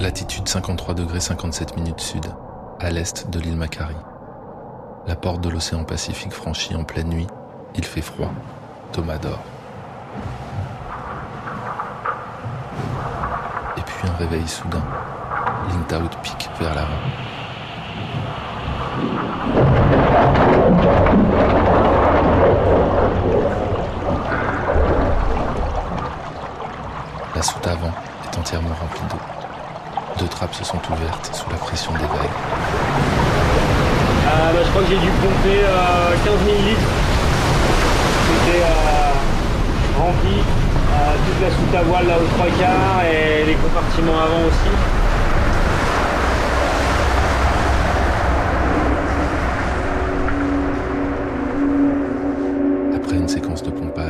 Latitude 53 degrés 57 minutes sud, à l'est de l'île Macquarie. La porte de l'océan Pacifique franchie en pleine nuit, il fait froid. Thomas dort. Et puis un réveil soudain. Lintout pique vers l'avant. La soute avant est entièrement remplie d'eau. Deux trappes se sont ouvertes sous la pression des vagues. Euh, bah, je crois que j'ai dû pomper euh, 15 000 litres. C'était euh, rempli. Euh, toute la soute à voile là aux trois quarts et les compartiments avant aussi. Après une séquence de pompage.